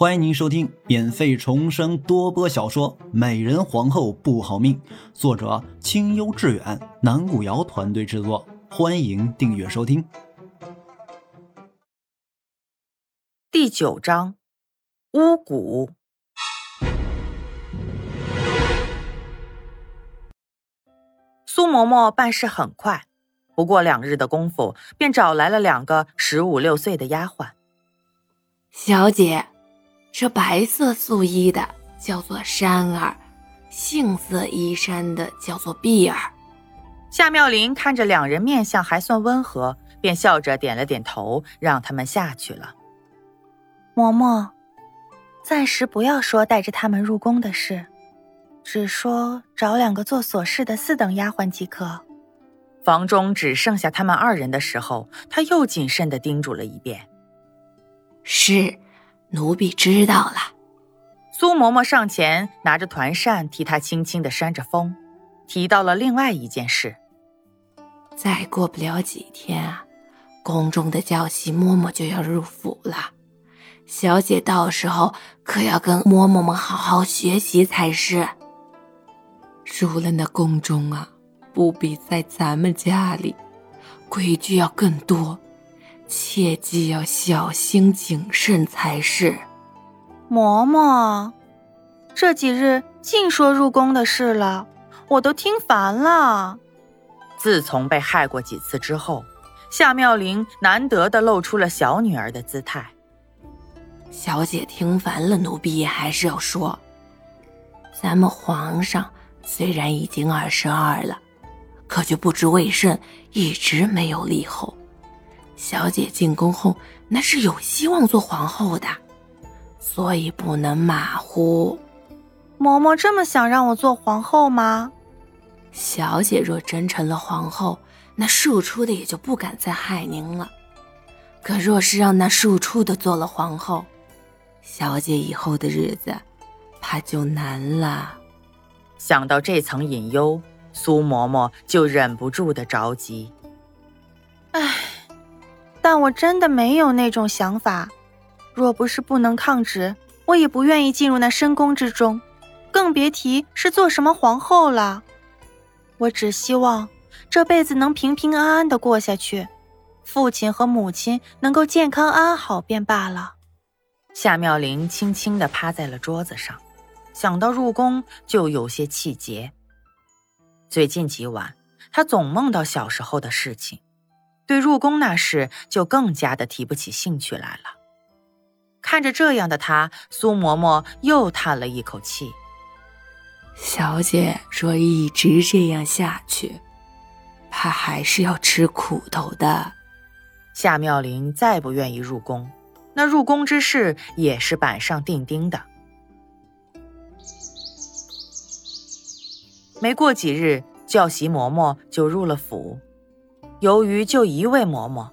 欢迎您收听免费重生多播小说《美人皇后不好命》，作者清幽致远，南古瑶团队制作。欢迎订阅收听。第九章，巫蛊。苏嬷嬷办事很快，不过两日的功夫，便找来了两个十五六岁的丫鬟。小姐。这白色素衣的叫做山儿，杏色衣衫的叫做碧儿。夏妙玲看着两人面相还算温和，便笑着点了点头，让他们下去了。嬷嬷，暂时不要说带着他们入宫的事，只说找两个做琐事的四等丫鬟即可。房中只剩下他们二人的时候，他又谨慎的叮嘱了一遍：“是。”奴婢知道了。苏嬷嬷上前拿着团扇替她轻轻的扇着风，提到了另外一件事。再过不了几天啊，宫中的教习嬷嬷就要入府了，小姐到时候可要跟嬷嬷们好好学习才是。入了那宫中啊，不比在咱们家里，规矩要更多。切记要小心谨慎才是。嬷嬷，这几日净说入宫的事了，我都听烦了。自从被害过几次之后，夏妙玲难得的露出了小女儿的姿态。小姐听烦了，奴婢也还是要说。咱们皇上虽然已经二十二了，可就不知为甚一直没有立后。小姐进宫后，那是有希望做皇后的，所以不能马虎。嬷嬷这么想让我做皇后吗？小姐若真成了皇后，那庶出的也就不敢再害您了。可若是让那庶出的做了皇后，小姐以后的日子怕就难了。想到这层隐忧，苏嬷嬷就忍不住的着急。但我真的没有那种想法，若不是不能抗旨，我也不愿意进入那深宫之中，更别提是做什么皇后了。我只希望这辈子能平平安安的过下去，父亲和母亲能够健康安好便罢了。夏妙玲轻轻地趴在了桌子上，想到入宫就有些气结。最近几晚，她总梦到小时候的事情。对入宫那事就更加的提不起兴趣来了。看着这样的他，苏嬷嬷又叹了一口气：“小姐若一直这样下去，怕还是要吃苦头的。”夏妙玲再不愿意入宫，那入宫之事也是板上钉钉的。没过几日，教习嬷嬷就入了府。由于就一位嬷嬷，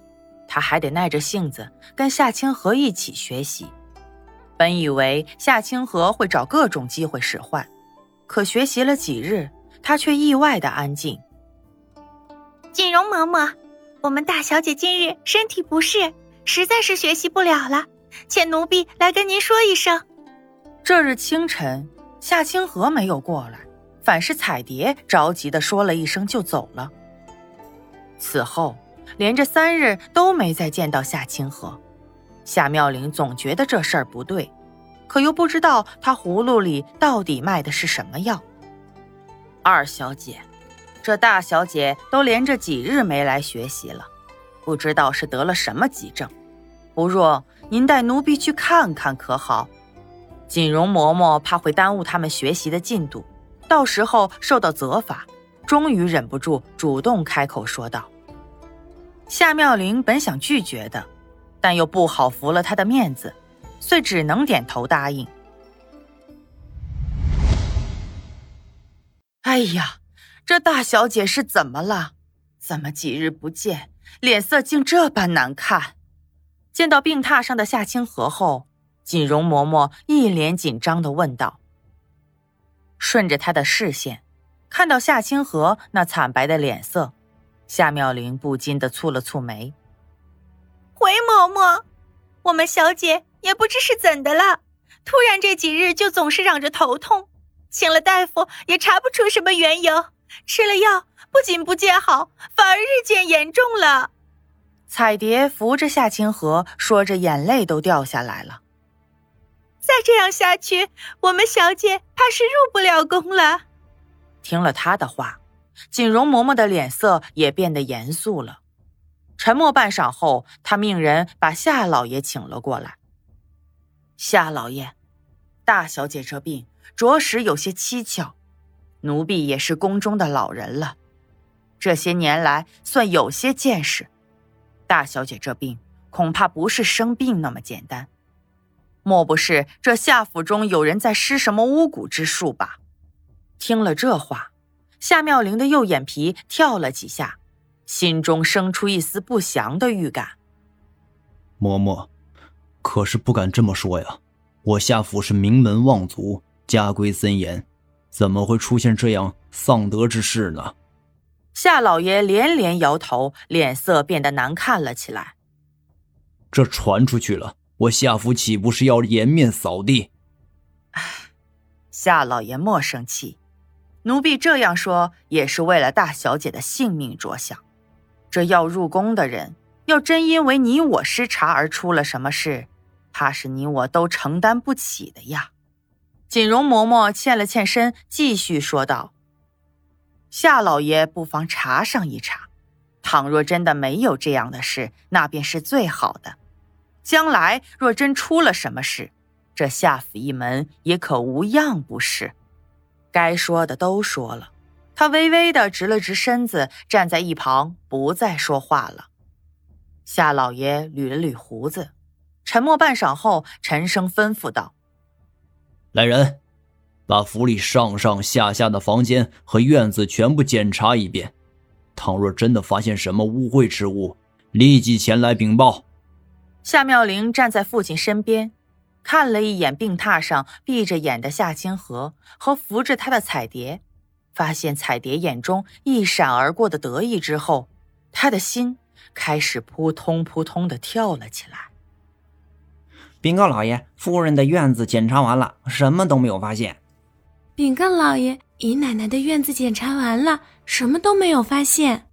她还得耐着性子跟夏清河一起学习。本以为夏清河会找各种机会使唤，可学习了几日，他却意外的安静。锦荣嬷嬷，我们大小姐今日身体不适，实在是学习不了了，请奴婢来跟您说一声。这日清晨，夏清河没有过来，反是彩蝶着急的说了一声就走了。此后，连着三日都没再见到夏清河。夏妙玲总觉得这事儿不对，可又不知道他葫芦里到底卖的是什么药。二小姐，这大小姐都连着几日没来学习了，不知道是得了什么急症。不若您带奴婢去看看可好？锦荣嬷嬷怕会耽误他们学习的进度，到时候受到责罚。终于忍不住主动开口说道：“夏妙玲本想拒绝的，但又不好服了他的面子，遂只能点头答应。”哎呀，这大小姐是怎么了？怎么几日不见，脸色竟这般难看？见到病榻上的夏清河后，锦荣嬷嬷一脸紧张的问道。顺着他的视线。看到夏清河那惨白的脸色，夏妙玲不禁的蹙了蹙眉。回嬷嬷，我们小姐也不知是怎的了，突然这几日就总是嚷着头痛，请了大夫也查不出什么缘由，吃了药不仅不见好，反而日渐严重了。彩蝶扶着夏清河，说着眼泪都掉下来了。再这样下去，我们小姐怕是入不了宫了。听了他的话，锦荣嬷嬷的脸色也变得严肃了。沉默半晌后，他命人把夏老爷请了过来。夏老爷，大小姐这病着实有些蹊跷，奴婢也是宫中的老人了，这些年来算有些见识。大小姐这病恐怕不是生病那么简单，莫不是这夏府中有人在施什么巫蛊之术吧？听了这话，夏妙玲的右眼皮跳了几下，心中生出一丝不祥的预感。嬷嬷，可是不敢这么说呀！我夏府是名门望族，家规森严，怎么会出现这样丧德之事呢？夏老爷连连摇头，脸色变得难看了起来。这传出去了，我夏府岂不是要颜面扫地？唉，夏老爷莫生气，奴婢这样说也是为了大小姐的性命着想。这要入宫的人，要真因为你我失察而出了什么事，怕是你我都承担不起的呀。锦荣嬷嬷欠了欠身，继续说道。夏老爷不妨查上一查，倘若真的没有这样的事，那便是最好的。将来若真出了什么事，这夏府一门也可无恙不是？该说的都说了，他微微的直了直身子，站在一旁不再说话了。夏老爷捋了捋胡子，沉默半晌后，沉声吩咐道：“来人。”把府里上上下下的房间和院子全部检查一遍，倘若真的发现什么污秽之物，立即前来禀报。夏妙玲站在父亲身边，看了一眼病榻上闭着眼的夏清河和扶着他的彩蝶，发现彩蝶眼中一闪而过的得意之后，他的心开始扑通扑通的跳了起来。禀告老爷，夫人的院子检查完了，什么都没有发现。禀告老爷，姨奶奶的院子检查完了，什么都没有发现。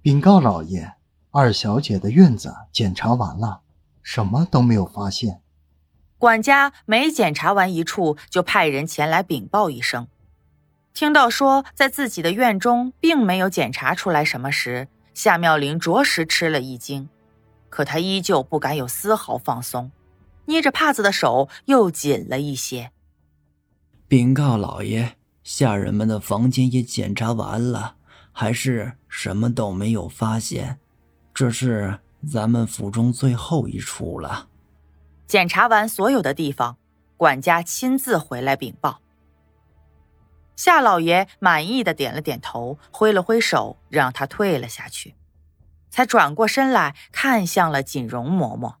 禀告老爷，二小姐的院子检查完了，什么都没有发现。管家每检查完一处，就派人前来禀报一声。听到说在自己的院中并没有检查出来什么时，夏妙玲着实吃了一惊，可她依旧不敢有丝毫放松，捏着帕子的手又紧了一些。禀告老爷，下人们的房间也检查完了，还是什么都没有发现。这是咱们府中最后一处了。检查完所有的地方，管家亲自回来禀报。夏老爷满意的点了点头，挥了挥手，让他退了下去，才转过身来看向了锦荣嬷嬷。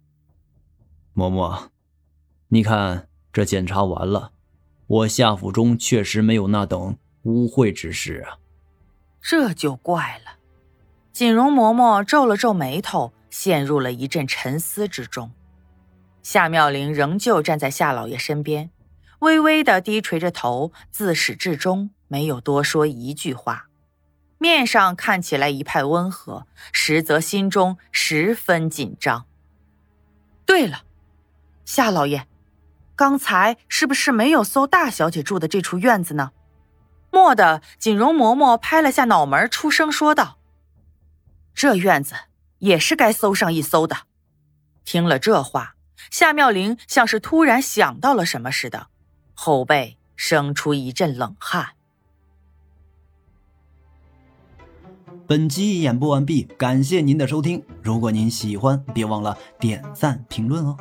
嬷嬷，你看这检查完了。我夏府中确实没有那等污秽之事啊，这就怪了。锦荣嬷嬷皱了皱眉头，陷入了一阵沉思之中。夏妙玲仍旧站在夏老爷身边，微微的低垂着头，自始至终没有多说一句话，面上看起来一派温和，实则心中十分紧张。对了，夏老爷。刚才是不是没有搜大小姐住的这处院子呢？蓦地，锦荣嬷嬷拍了下脑门，出声说道：“这院子也是该搜上一搜的。”听了这话，夏妙玲像是突然想到了什么似的，后背生出一阵冷汗。本集演播完毕，感谢您的收听。如果您喜欢，别忘了点赞评论哦。